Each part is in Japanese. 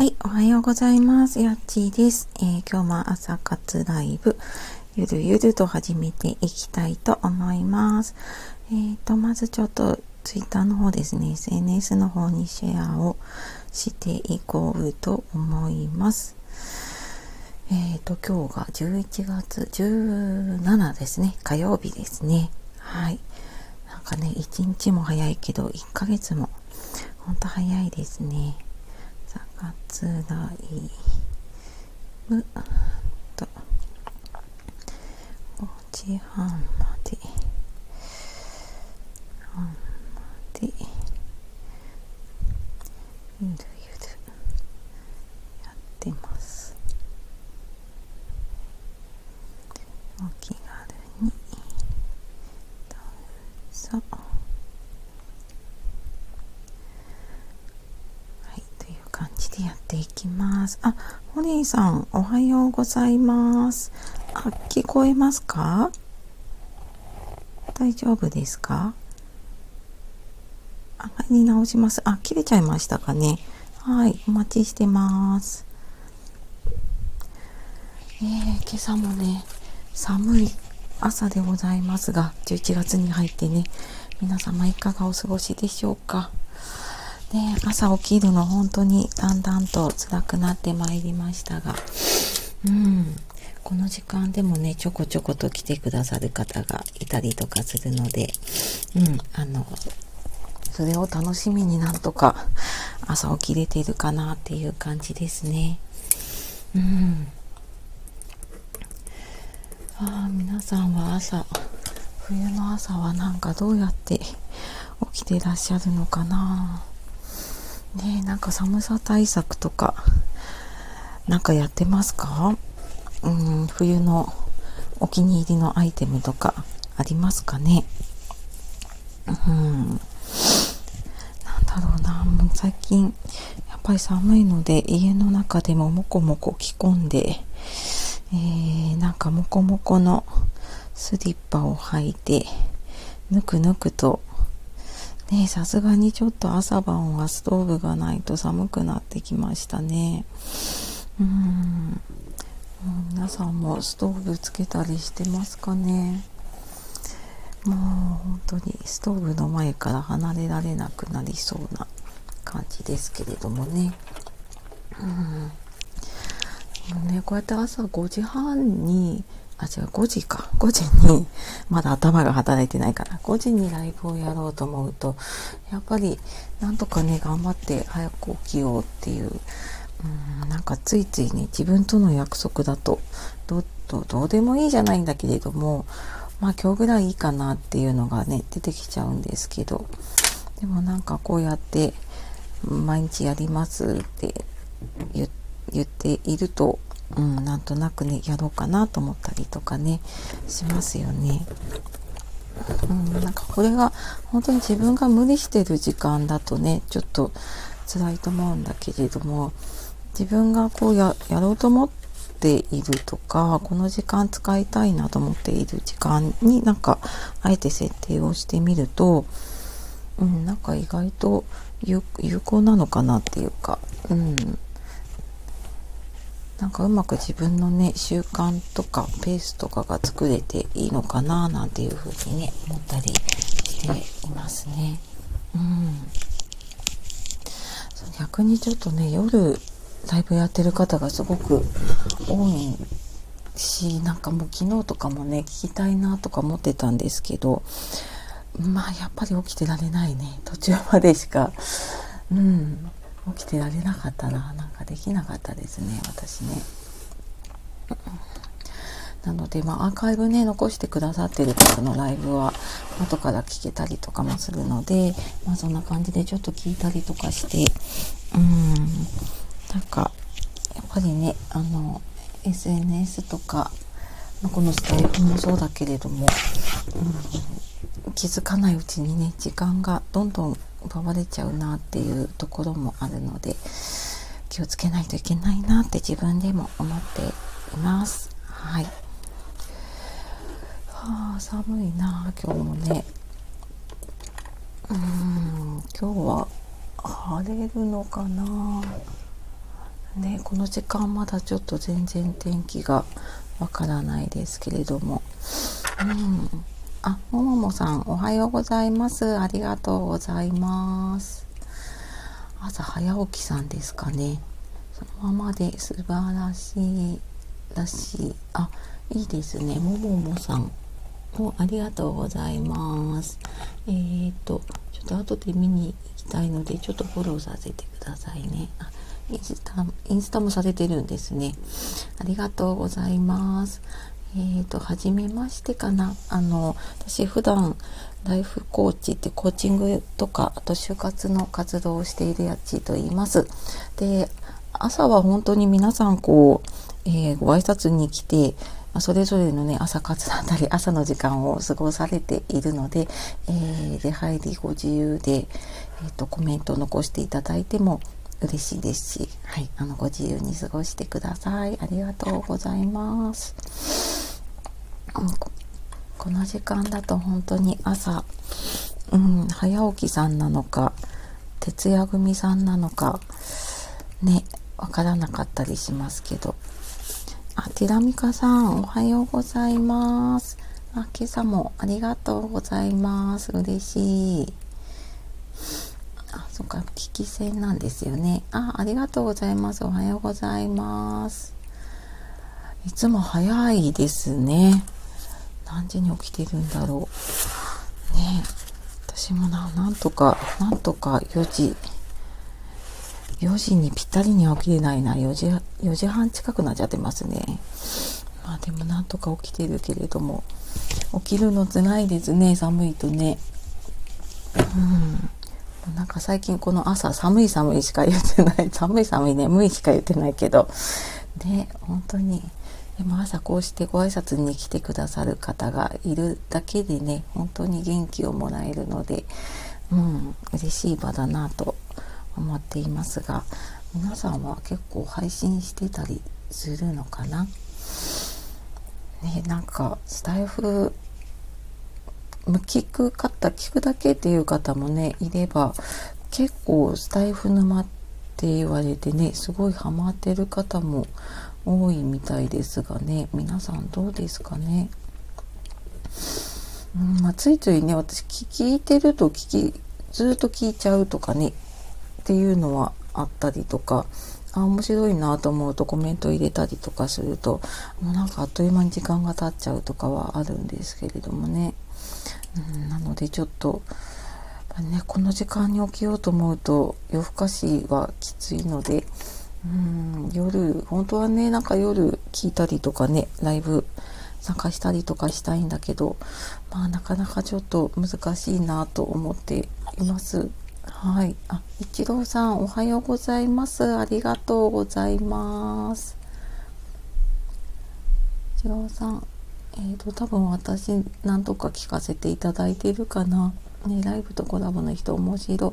はい、おはようございます。やっちーです、えー、今日も朝活ライブ、ゆるゆると始めていきたいと思います。えーと、まずちょっとツイッターの方ですね、SNS の方にシェアをしていこうと思います。えーと、今日が11月17ですね、火曜日ですね。はい。なんかね、1日も早いけど、1ヶ月もほんと早いですね。つらいむと。5時半まで。半まで。ゆるゆるやってます。お気軽に。どうぞやっていきます。あ、ホリーさん、おはようございます。あ、聞こえますか？大丈夫ですか？あまり直します。あ、切れちゃいましたかね？はい、お待ちしてます。えー、今朝もね、寒い朝でございますが、11月に入ってね、皆様いかがお過ごしでしょうか？ね、朝起きるの本当にだんだんと辛くなってまいりましたが、うん、この時間でもね、ちょこちょこと来てくださる方がいたりとかするので、うん、あの、それを楽しみになんとか朝起きれてるかなっていう感じですね。うん。ああ、皆さんは朝、冬の朝はなんかどうやって起きてらっしゃるのかな。ねなんか寒さ対策とか、なんかやってますか？うん、冬のお気に入りのアイテムとかありますかね？うん。なんだろうな、もう最近、やっぱり寒いので、家の中でももこもこ着込んで、えー、なんかもこもこのスリッパを履いて、ぬくぬくとねさすがにちょっと朝晩はストーブがないと寒くなってきましたね。うん。皆さんもストーブつけたりしてますかね？もう本当にストーブの前から離れられなくなりそうな感じですけれどもね。うん。ね、こうやって朝5時半にあ、違う、5時か。5時に、まだ頭が働いてないから、5時にライブをやろうと思うと、やっぱり、なんとかね、頑張って早く起きようっていう、うん、なんかついついね、自分との約束だと、ど、ど、どうでもいいじゃないんだけれども、まあ今日ぐらいいいかなっていうのがね、出てきちゃうんですけど、でもなんかこうやって、毎日やりますって言っていると、うん、なんとなくねやろうかなと思ったりとかねしますよね。うん、なんかこれが本当に自分が無理してる時間だとねちょっと辛いと思うんだけれども自分がこうやろうと思っているとかこの時間使いたいなと思っている時間になんかあえて設定をしてみると、うん、なんか意外と有効なのかなっていうか、うん、なんかうまく自分のね習慣とかペースとかが作れていいのかななんていうふうにね思ったりしていますね。うん、逆にちょっとね夜ライブやってる方がすごく多いしなんかもう昨日とかもね聞きたいなとか思ってたんですけどまあやっぱり起きてられないね途中までしか。うん。起きてられなかったな。なんかできなかったですね私ね。なので、まあ、アーカイブね残してくださってる方のライブは後から聞けたりとかもするので、まあ、そんな感じでちょっと聞いたりとかしてうん。なんかやっぱりねあの SNS とか、ま、このスタイルもそうだけれども、うん、気づかないうちにね時間がどんどん奪われちゃうなっていうところもあるので気をつけないといけないなって自分でも思っています。はい。はあ、寒いな今日もね。うん、今日は晴れるのかなね、この時間まだちょっと全然天気がわからないですけれども。うん。あ、もももさん、おはようございます。ありがとうございます。朝早起きさんですかね。そのままで素晴らしいらしい。あ、いいですね。もももさん。もありがとうございます。えーと、ちょっと後で見に行きたいので、ちょっとフォローさせてくださいね。あインスタ、インスタもされてるんですね。ありがとうございます。えーと、はじめましてかな。あの、私普段、ライフコーチってコーチングとか、あと就活の活動をしているやちと言います。で、朝は本当に皆さんこう、えー、ご挨拶に来て、それぞれのね、朝活だったり、朝の時間を過ごされているので、えー、出入りご自由で、えっ、ー、と、コメントを残していただいても嬉しいですし、はい、あの、ご自由に過ごしてください。ありがとうございます。この時間だと本当に朝、うん、早起きさんなのか、徹夜組さんなのか、ね、わからなかったりしますけど。あ、ティラミカさん、おはようございます。あ、今朝もありがとうございます。嬉しい。あ、そっか、聞き戦なんですよね。あ、ありがとうございます。おはようございます。いつも早いですね。何時に起きてるんだろう。ね私もな、なんとか、なんとか4時、4時にぴったりには起きれないな。4時、4時半近くなっちゃってますね。まあでもなんとか起きてるけれども、起きるの辛いですね。寒いとね。うん。なんか最近この朝寒い寒いしか言ってない。寒い寒い眠いしか言ってないけど。ね、本当に。でも朝こうしてご挨拶に来てくださる方がいるだけでね、本当に元気をもらえるので、うん、嬉しい場だなと思っていますが皆さんは結構配信してたりするのかな？ねなんかスタイフ聞く方聞くだけっていう方もねいれば結構スタイフ沼って言われてねすごいハマってる方も多いみたいですがね。皆さんどうですかね？うんまあ、ついついね私聞いてると聞きずっと聞いちゃうとかねっていうのはあったりとかあ面白いなと思うとコメント入れたりとかするともうなんかあっという間に時間が経っちゃうとかはあるんですけれどもね、うん、なのでちょっと、ね、この時間に起きようと思うと夜更かしはきついので、うん、夜本当はねなんか夜聞いたりとかねライブ参加したりとかしたいんだけどまあなかなかちょっと難しいなと思っています。はい。あ、一郎さん、おはようございます。ありがとうございます。一郎さん、えっ、ー、と、多分私、何とか聞かせていただいているかな。ね、ライブとコラボの人、面白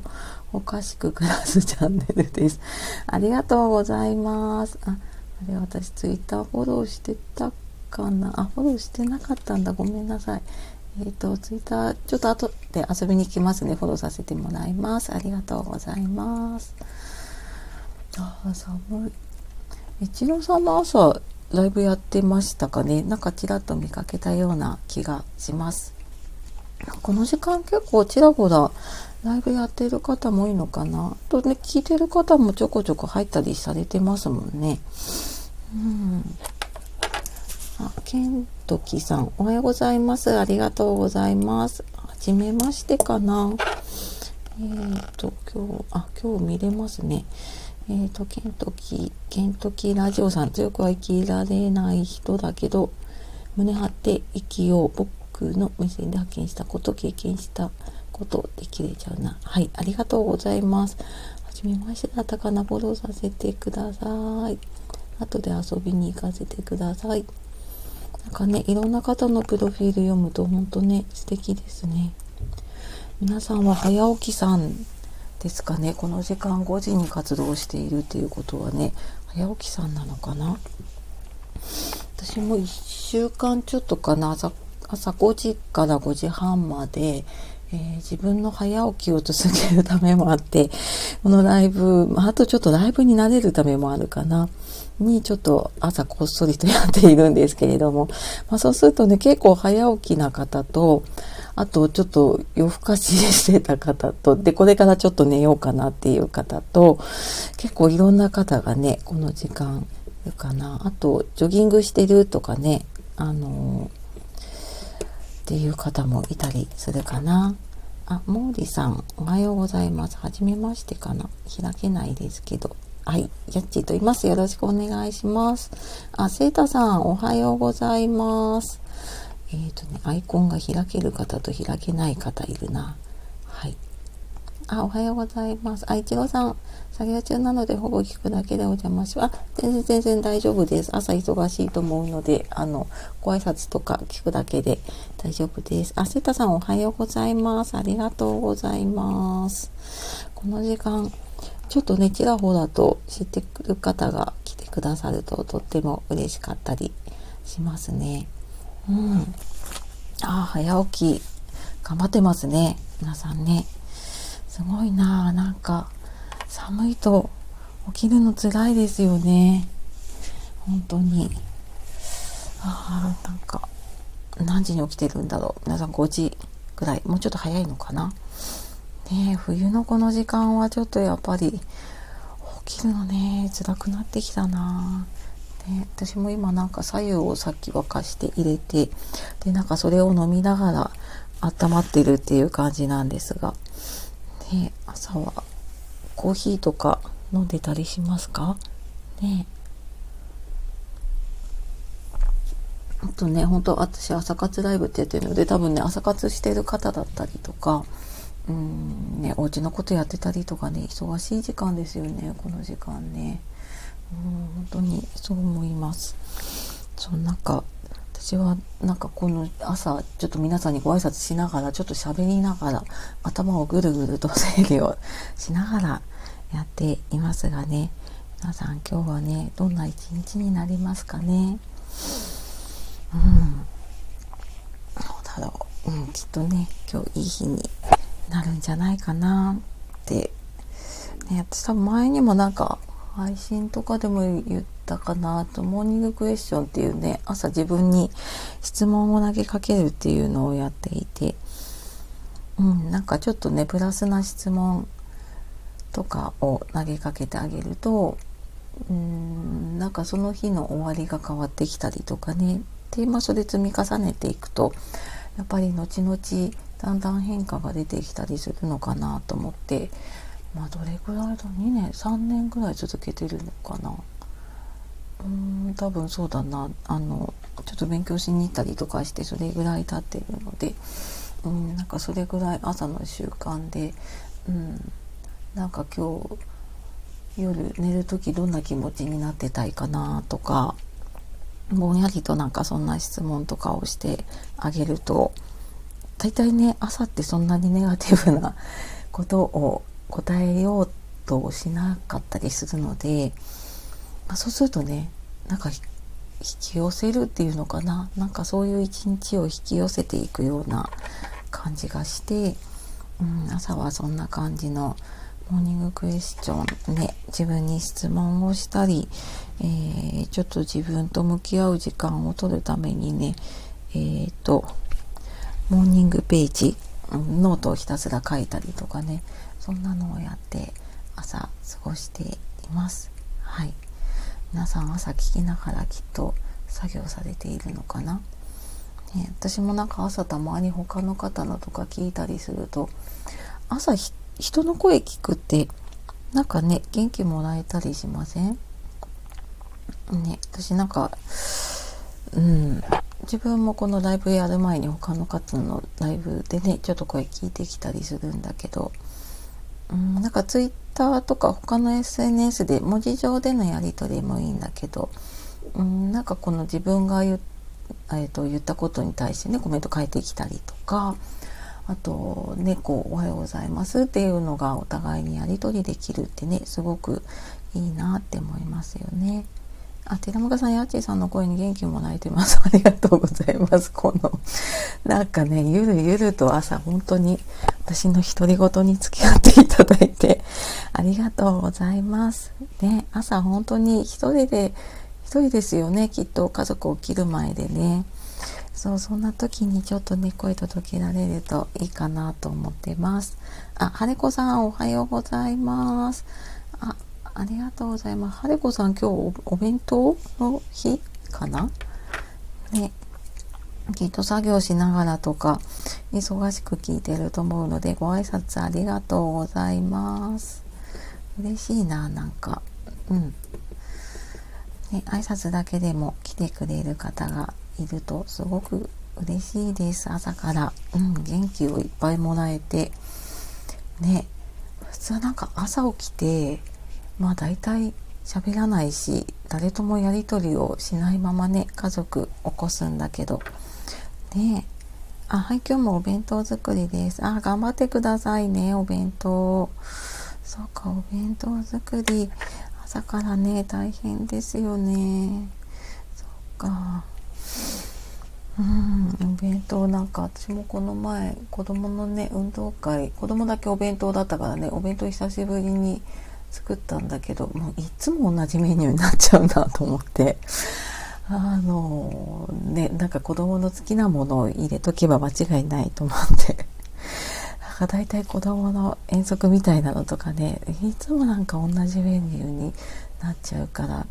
おかしく暮らすチャンネルです。ありがとうございます。あ、あれ、私、ツイッターフォローしてたかな？あ、フォローしてなかったんだ。ごめんなさい。えっ、ー、と、ツイッター、ちょっと後で遊びに行きますね。フォローさせてもらいます。ありがとうございます。ああ、寒い。一郎さんも朝、ライブやってましたかねなんかちらっと見かけたような気がします。この時間結構ちらほらライブやってる方も多いのかなとね、聞いてる方もちょこちょこ入ったりされてますもんね。うん。あ、ケントキさん、おはようございます。ありがとうございます。はじめましてかな。えっ、ー、と、今日、あ、今日見れますね。えっ、ー、と、ケントキ、ケントキラジオさん、強くは生きられない人だけど、胸張って生きよう。僕の目線で発見したこと、経験したことできれちゃうな。はい、ありがとうございます。はじめましてだったかな。フォローさせてください。後で遊びに行かせてください。なんかね、いろんな方のプロフィール読むと本当ね、素敵ですね。皆さんは早起きさんですかね。この時間5時に活動しているっていうことはね、早起きさんなのかな？私も1週間ちょっとかな、朝朝5時から5時半まで、えー、自分の早起きを続けるためもあって、このライブ、あとちょっとライブに慣れるためもあるかな。にちょっと朝こっそりとやっているんですけれども、まあ、そうするとね結構早起きな方とあとちょっと夜更かししてた方とでこれからちょっと寝ようかなっていう方と結構いろんな方がねこの時間いるかなあとジョギングしてるとかねあの、っていう方もいたりするかな。あ、モーリさん、おはようございます。はじめましてかな。開けないですけど。はい、やっちーと言います。よろしくお願いします。あ、セータさん、おはようございます。えっ、ー、とね、アイコンが開ける方と開けない方いるな。はい。あ、おはようございます。あ、いちごさん、作業中なのでほぼ聞くだけでお邪魔します。あ、全然全然大丈夫です。朝忙しいと思うので、あの、ご挨拶とか聞くだけで大丈夫です。あ、セタさんおはようございます。ありがとうございます。この時間、ちょっとね、ちらほらと知ってくる方が来てくださるととっても嬉しかったりしますね。うん。ああ、早起き、頑張ってますね。皆さんね。すごいななんか、寒いと起きるの辛いですよね。本当に。ああ、なんか、何時に起きてるんだろう。皆さん5時ぐらい。もうちょっと早いのかな。ね冬のこの時間はちょっとやっぱり起きるのね辛くなってきたなね、私も今なんか左右をさっき沸かして入れてでなんかそれを飲みながら温まってるっていう感じなんですが、ね、朝はコーヒーとか飲んでたりしますか？ね。あとね、本当私朝活ライブってやってるので多分ね朝活してる方だったりとかうんね、お家のことやってたりとかね忙しい時間ですよねこの時間ね。本当にそう思います。そうなんか私はなんかこの朝ちょっと皆さんにご挨拶しながらちょっと喋りながら頭をぐるぐると整理をしながらやっていますがね。皆さん今日はねどんな一日になりますかね。うん。どうだろう、うん、きっとね今日いい日になるんじゃないかなって、ね、私多分前にもなんか配信とかでも言ったかなとモーニングクエスチョンっていうね朝自分に質問を投げかけるっていうのをやっていてうんなんかちょっとねプラスな質問とかを投げかけてあげるとうんなんかその日の終わりが変わってきたりとかね。でまあそれ積み重ねていくとやっぱり後々だんだん変化が出てきたりするのかなと思ってまあどれぐらいだ2年3年ぐらい続けてるのかな。うん多分そうだな。あのちょっと勉強しに行ったりとかしてそれぐらい経ってるのでうんなんかそれぐらい朝の習慣でうんなんか今日夜寝る時どんな気持ちになってたいかなとかぼんやりとなんかそんな質問とかをしてあげると大体ね朝ってそんなにネガティブなことを答えようとしなかったりするので、まあ、そうするとねなんか引き寄せるっていうのかな？なんかそういう一日を引き寄せていくような感じがして、うん、朝はそんな感じのモーニングクエスチョンね自分に質問をしたり、えー、ちょっと自分と向き合う時間を取るためにねえっ、ー、とモーニングページ、ノートをひたすら書いたりとかね。そんなのをやって朝過ごしています。はい。皆さん朝聞きながらきっと作業されているのかな、ね、私もなんか朝たまに他の方のとか聞いたりすると朝人の声聞くってなんかね元気もらえたりしません？ね私なんかうん自分もこのライブやる前に他の方のライブでねちょっと声聞いてきたりするんだけどうんなんかツイッターとか他の SNS で文字上でのやり取りもいいんだけどうんなんかこの自分が言,、えー、と言ったことに対してねコメント書いてきたりとかあとね「おはようございます」っていうのがお互いにやり取りできるってねすごくいいなって思いますよね。あ、寺本さん、やっちーさんの声に元気もらえてます。ありがとうございます。この、なんかね、ゆるゆると朝、本当に私の独り言に付き合っていただいて、ありがとうございます。ね、朝本当に一人で、一人ですよね、きっと家族起きる前でね。そう、そんな時にちょっとね、声届けられるといいかなと思ってます。あ、はれこさん、おはようございます。あ、ありがとうございます。はれこさん、今日お弁当の日かな？ね。きっと作業しながらとか、忙しく聞いてると思うので、ご挨拶ありがとうございます。嬉しいな、なんか。うん。ね、挨拶だけでも来てくれる方がいるとすごく嬉しいです。朝から。うん、元気をいっぱいもらえて。ね、普通なんか朝起きて、まあ大体喋らないし誰ともやり取りをしないままね家族起こすんだけど。ねあはい今日もお弁当作りです。あ頑張ってくださいねお弁当。そうかお弁当作り朝からね大変ですよね。そっか。うんお弁当なんか私もこの前子供のね運動会子供だけお弁当だったからねお弁当久しぶりに作ったんだけどもういつも同じメニューになっちゃうなと思ってあのねなんか子供の好きなものを入れとけば間違いないと思ってなんか大体子供の遠足みたいなのとかねいつもなんか同じメニューになっちゃうから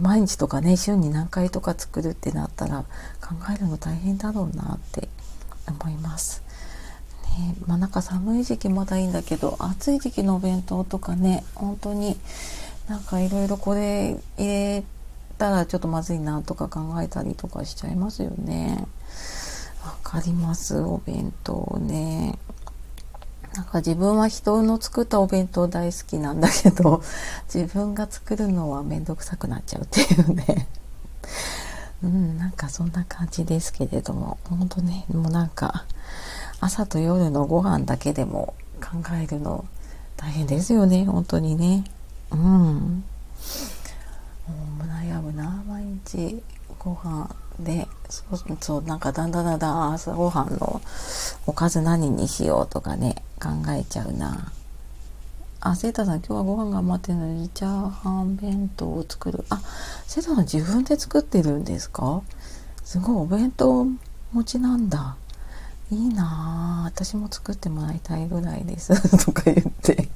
毎日とかね週に何回とか作るってなったら考えるの大変だろうなって思います。ね、まあなんか寒い時期まだいいんだけど暑い時期のお弁当とかね本当になんかいろいろこれ入れたらちょっとまずいなとか考えたりとかしちゃいますよね。わかりますお弁当ね。なんか自分は人の作ったお弁当大好きなんだけど自分が作るのはめんどくさくなっちゃうっていうねうんなんかそんな感じですけれども本当ねもうなんか朝と夜のご飯だけでも考えるの大変ですよね。本当にね。うん。もう悩むな。毎日ご飯でそうそうなんかだんだんだんだん朝ごはんのおかず何にしようとかね考えちゃうな。あセータさん今日はご飯が余ってるのにチャーハン弁当を作る。あセータさん自分で作ってるんですか？すごいお弁当持ちなんだ。いいなあ私も作ってもらいたいぐらいです とか言って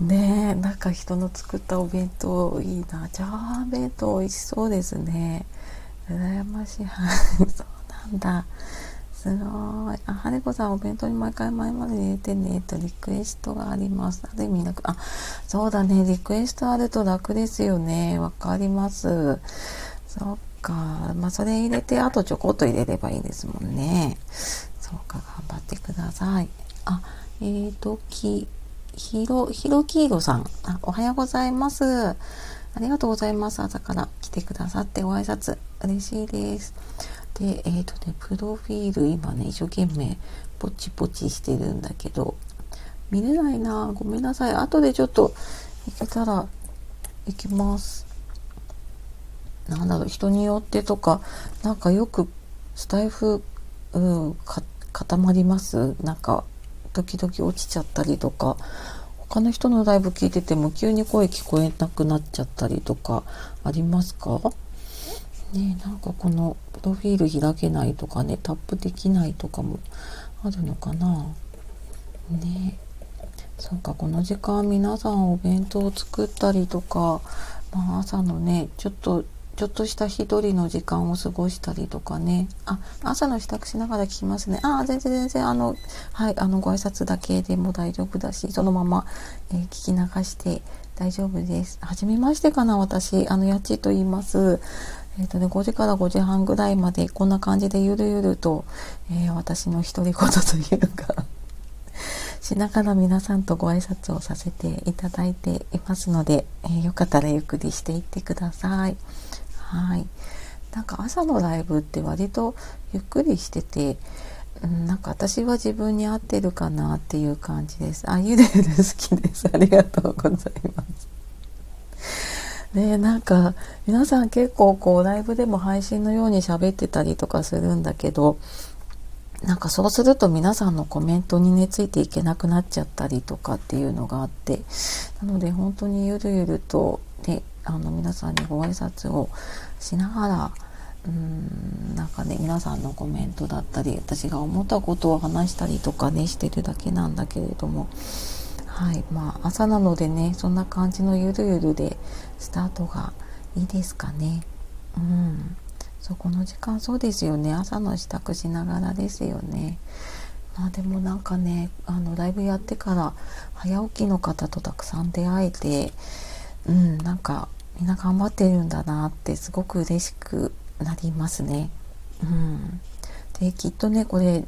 ねえなんか人の作ったお弁当いいなチャーハン弁当美味しそうですね羨ましい そうなんだすごい。あ、はるこさん、お弁当に毎回前まで入れてね、とリクエストがあります。ある意味楽。あ、そうだね。リクエストあると楽ですよね。わかります。そっか。まあ、それ入れて、あとちょこっと入れればいいですもんね。そうか、頑張ってください。あ、えーと、き、ひろ、ひろきいろさん。あ、おはようございます。ありがとうございます。朝から来てくださってご挨拶。嬉しいです。で、えっ、ー、とね、プロフィール今ね、一生懸命ポチポチしてるんだけど、見れないなごめんなさい。後でちょっと行けたら行きます。なんだろう、人によってとか、なんかよくスタイフ、うん、固まります？なんか、時々落ちちゃったりとか、他の人のライブ聞いてても急に声聞こえなくなっちゃったりとかありますか？ねなんかこのプロフィール開けないとかねタップできないとかもあるのかな？ねそうかこの時間皆さんお弁当を作ったりとか、まあ、朝のねちょっとちょっとした一人の時間を過ごしたりとかね。あ、朝の支度しながら聞きますね。あ、全然全然、あの、はい、あの、ご挨拶だけでも大丈夫だし、そのまま、えー、聞き流して大丈夫です。はじめましてかな、私。あの、やっちと言います。えっ、ー、とね、5時から5時半ぐらいまでこんな感じでゆるゆると、えー、私の独り言というか しながら皆さんとご挨拶をさせていただいていますので、えー、よかったらゆっくりしていってください。はい。なんか朝のライブって割とゆっくりしてて、うん、なんか私は自分に合ってるかなっていう感じです。あ、ゆでゆる好きです。ありがとうございます。ねなんか皆さん結構こうライブでも配信のように喋ってたりとかするんだけどなんかそうすると皆さんのコメントにねついていけなくなっちゃったりとかっていうのがあってなので本当にゆるゆるとねあの皆さんにご挨拶をしながらうんなんかね皆さんのコメントだったり私が思ったことを話したりとかねしてるだけなんだけれどもはいまあ朝なのでねそんな感じのゆるゆるでスタートがいいですかね。うん。そうこの時間そうですよね。朝の支度しながらですよね。まあでもなんかねあのライブやってから早起きの方とたくさん出会えてうんなんかみんな頑張ってるんだなってすごく嬉しくなりますね。うん、できっとねこれ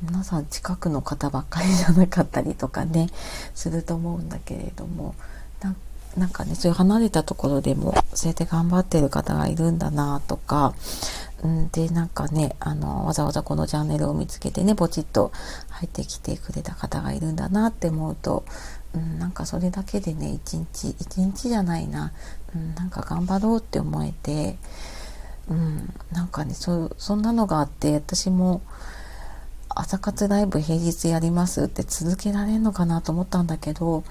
皆さん近くの方ばっかりじゃなかったりとかねすると思うんだけれどもなんかねそういう離れたところでもそうやって頑張ってる方がいるんだなとか、うん、でなんかねあのわざわざこのチャンネルを見つけてねポチッと入ってきてくれた方がいるんだなって思うと、うん、なんかそれだけでね一日一日じゃないな、うん、なんか頑張ろうって思えて。うん、なんかねそそんなのがあって私も朝活ライブ平日やりますって続けられるのかなと思ったんだけど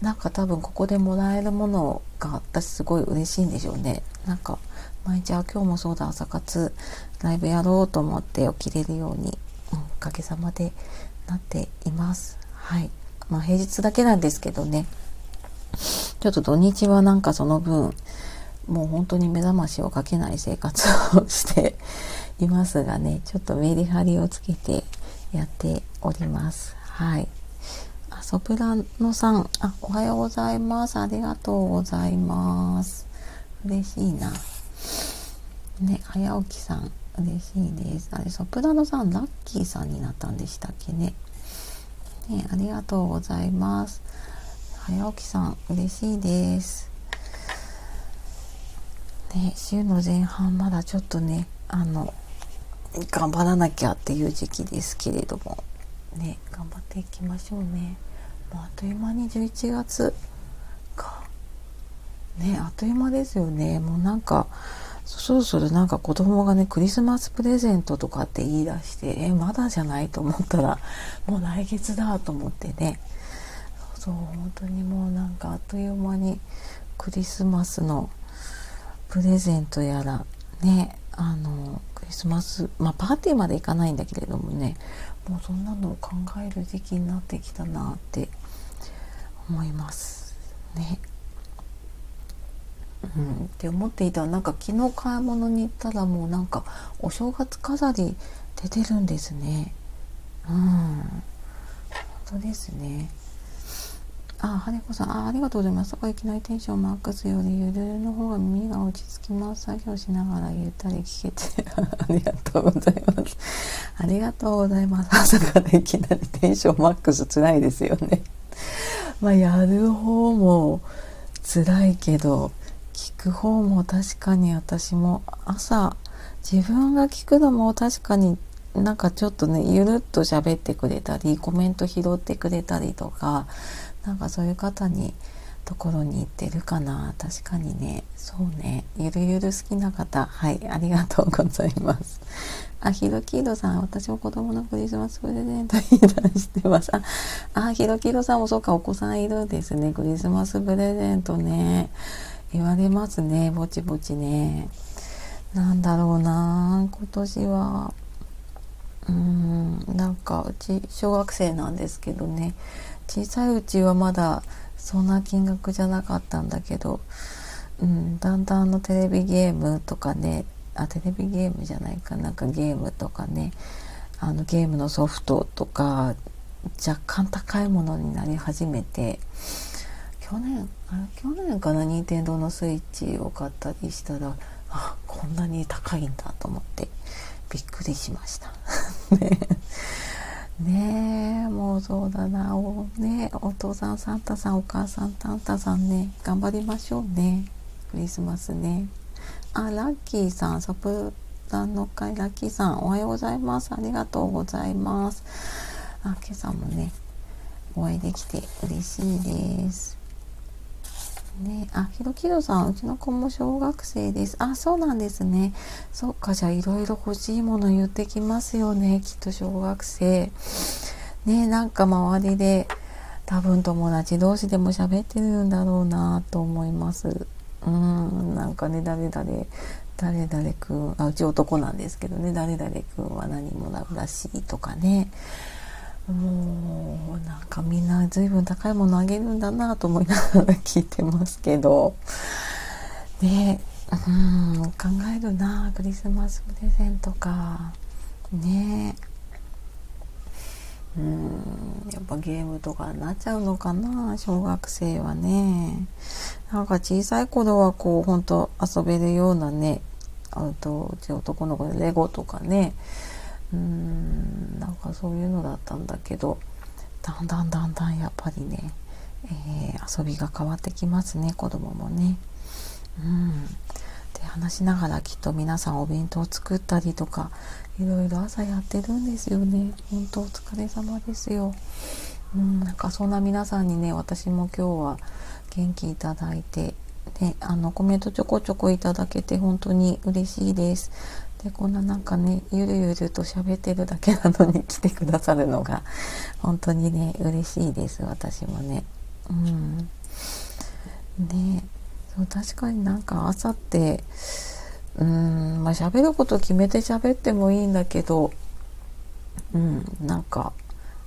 なんか多分ここでもらえるものが私すごい嬉しいんでしょうねなんか毎日あ今日もそうだ朝活ライブやろうと思って起きれるように、うん、おかげさまでなっています。はい。まあ平日だけなんですけどね。ちょっと土日はなんかその分もう本当に目覚ましをかけない生活をしていますがねちょっとメリハリをつけてやっております。はい。あソプラノさん。あおはようございます。ありがとうございます。嬉しいな。ね早起きさん嬉しいです。あれソプラノさんラッキーさんになったんでしたっけね。ねありがとうございます。早起きさん嬉しいです。ね、週の前半まだちょっとねあの頑張らなきゃっていう時期ですけれども。ね頑張っていきましょうね。もうあっという間に11月か。ねあっという間ですよね。もうなんかそろそろなんか子供がねクリスマスプレゼントとかって言い出してえまだじゃないと思ったらもう来月だと思ってねそう本当にもうなんかあっという間にクリスマスのプレゼントやらねあのクリスマスまあパーティーまで行かないんだけれどもねもうそんなのを考える時期になってきたなって思いますね。うん、って思っていたなんか昨日買い物に行ったらもうなんかお正月飾り出てるんですね。うん本当ですね。あ、はねこさん、あ、ありがとうございます。そこいきなりテンションマックスよりゆるの方が耳が落ち着きます。作業しながらゆったり聞けて、ありがとうございます。ありがとうございます。朝からいきなりテンションマックス辛いですよね。まあ、やる方も辛いけど、聞く方も確かに私も朝、自分が聞くのも確かになんかちょっとねゆるっと喋ってくれたりコメント拾ってくれたりとかなんかそういう方にところに行ってるかな確かにね。そうね。ゆるゆる好きな方。はいありがとうございます。あひろきいろさん私も子供のクリスマスプレゼントに出してます。あひろきいろさんもそうかお子さんいるんですね。クリスマスプレゼントね。言われますねぼちぼちね。なんだろうな今年は。うーんなんかうち小学生なんですけどね。小さいうちはまだそんな金額じゃなかったんだけど、うん、だんだんのテレビゲームとかね。あテレビゲームじゃないか。なんかゲームとかね。あのゲームのソフトとか若干高いものになり始めて。去年あれ去年かな？任天堂のスイッチを買ったりしたらあこんなに高いんだと思ってびっくりしました。ね。えもうそうだな。お,、ね、お父さんサンタさんお母さんタンタさんね頑張りましょうね。クリスマスね。あラッキーさんサプランの会ラッキーさんおはようございます。ありがとうございます。あ今朝もねお会いできて嬉しいです。ねあ、ひろきろさん、うちの子も小学生です。あ、そうなんですね。そっか、じゃあいろいろ欲しいもの言ってきますよね、きっと小学生。ねなんか周りで多分友達同士でも喋ってるんだろうなと思います。うん、なんかね、誰々、誰々くん、あ、うち男なんですけどね、誰々くんは何もならしいとかね。もうなんかみんな随分高いものあげるんだなと思いながら聞いてますけど。ねうん考えるなクリスマスプレゼントか。ね。うんやっぱゲームとかになっちゃうのかな小学生はね。なんか小さい頃はこうほんと遊べるようなねあとうち男の子でレゴとかねうんなんかそういうのだったんだけどだんだんだんだんやっぱりね、えー、遊びが変わってきますね子供もね。うんで話しながらきっと皆さんお弁当作ったりとかいろいろ朝やってるんですよね。本当お疲れ様ですよ。うん、なんかそんな皆さんにね私も今日は元気いただいて、ね、あのコメントちょこちょこいただけて本当に嬉しいです。でこんななんかねゆるゆると喋ってるだけなのに 来てくださるのが本当にね嬉しいです私もね。うん。ねそう確かになんか朝ってうんまあ喋ること決めて喋ってもいいんだけどうんなんか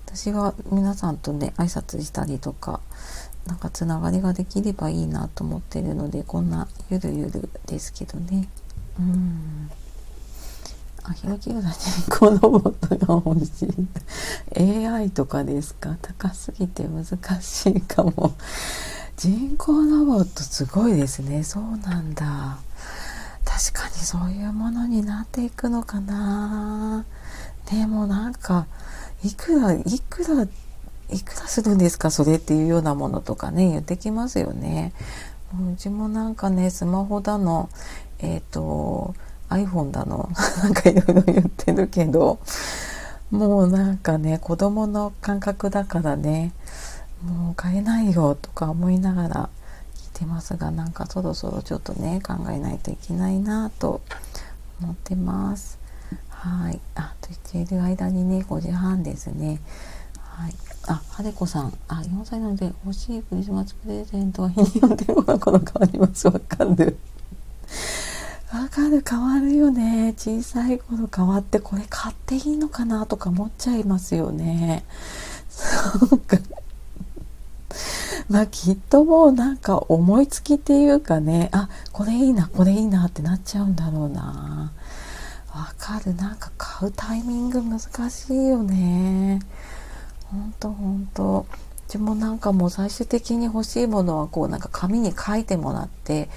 私は皆さんとね挨拶したりとかなんかつながりができればいいなと思ってるのでこんなゆるゆるですけどね。うん。あ、ひろきが人工ロボットが欲しい。AI とかですか？高すぎて難しいかも。人工ロボットすごいですね。そうなんだ。確かにそういうものになっていくのかな。でもなんか、いくら、いくら、いくらするんですか？それっていうようなものとかね、言ってきますよね。うちもなんかね、スマホだの、えっ、ー、と、iPhone だの なんかいろいろ言ってるけどもうなんかね子供の感覚だからねもう買えないよとか思いながら聞いてますがなんかそろそろちょっとね考えないといけないなと思ってます。はい。あ、と言っている間にね、5時半ですね。はい。あ、はでこさん。あ、4歳なので欲しいクリスマスプレゼントは日によってものこの変わります。わかる。わかる変わるよね。小さい頃変わってこれ買っていいのかなとか思っちゃいますよね。そうか。まあきっともうなんか思いつきっていうかね。あこれいいなこれいいなってなっちゃうんだろうな。わかる。なんか買うタイミング難しいよね。ほんとほんと。うちもなんかもう最終的に欲しいものはこうなんか紙に書いてもらって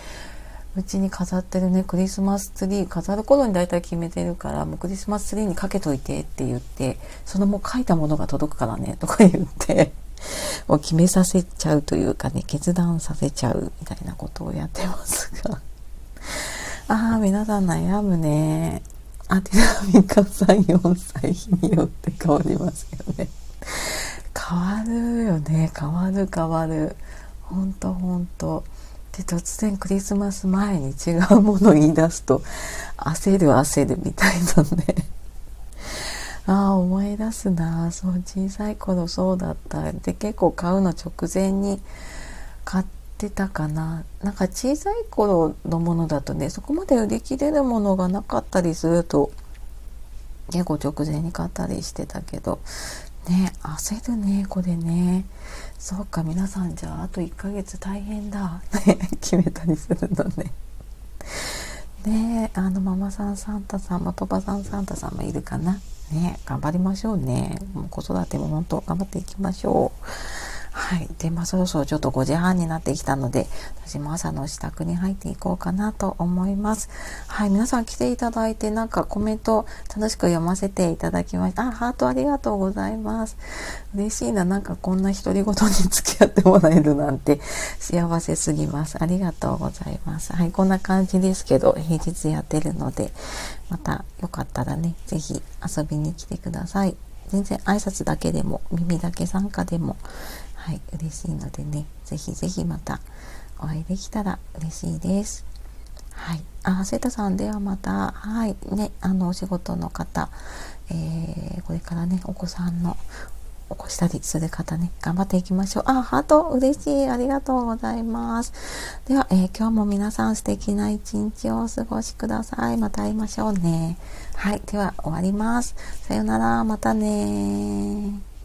うちに飾ってるねクリスマスツリー飾る頃に大体決めてるからもうクリスマスツリーにかけといてって言ってそのもう書いたものが届くからねとか言って もう決めさせちゃうというかね決断させちゃうみたいなことをやってますが。ああ皆さん悩むね。あテラミカさん4歳日によって変わりますよね。変わるよね。変わる変わる。ほんとほんと。で突然クリスマス前に違うものを言い出すと焦る焦るみたいなんで ああ思い出すなそう小さい頃そうだった。で結構買うの直前に買ってたかな。なんか小さい頃のものだとねそこまで売り切れるものがなかったりすると結構直前に買ったりしてたけどね焦るねこれね。そうか皆さんじゃああと1ヶ月大変だ。決めたりするのね。ねあのママさんサンタさん、も鳥羽さんサンタさんもいるかな。ね頑張りましょうね。もう子育ても本当頑張っていきましょう。はい。で、まあそろそろちょっと5時半になってきたので、私も朝の支度に入っていこうかなと思います。はい。皆さん来ていただいて、なんかコメント楽しく読ませていただきました。あ、ハートありがとうございます。嬉しいな。なんかこんな独り言に付き合ってもらえるなんて幸せすぎます。ありがとうございます。はい。こんな感じですけど、平日やってるので、またよかったらね、是非遊びに来てください。全然挨拶だけでも、耳だけ参加でも、はい、嬉しいのでね、ぜひぜひまたお会いできたら嬉しいです。はい。あ、セタさんではまた、はい。ね、あの、お仕事の方、えー、これからね、お子さんの起こしたりする方ね、頑張っていきましょう。あ、ハート、嬉しい。ありがとうございます。では、えー、今日も皆さん素敵な一日をお過ごしください。また会いましょうね。はい。では、終わります。さよなら。またね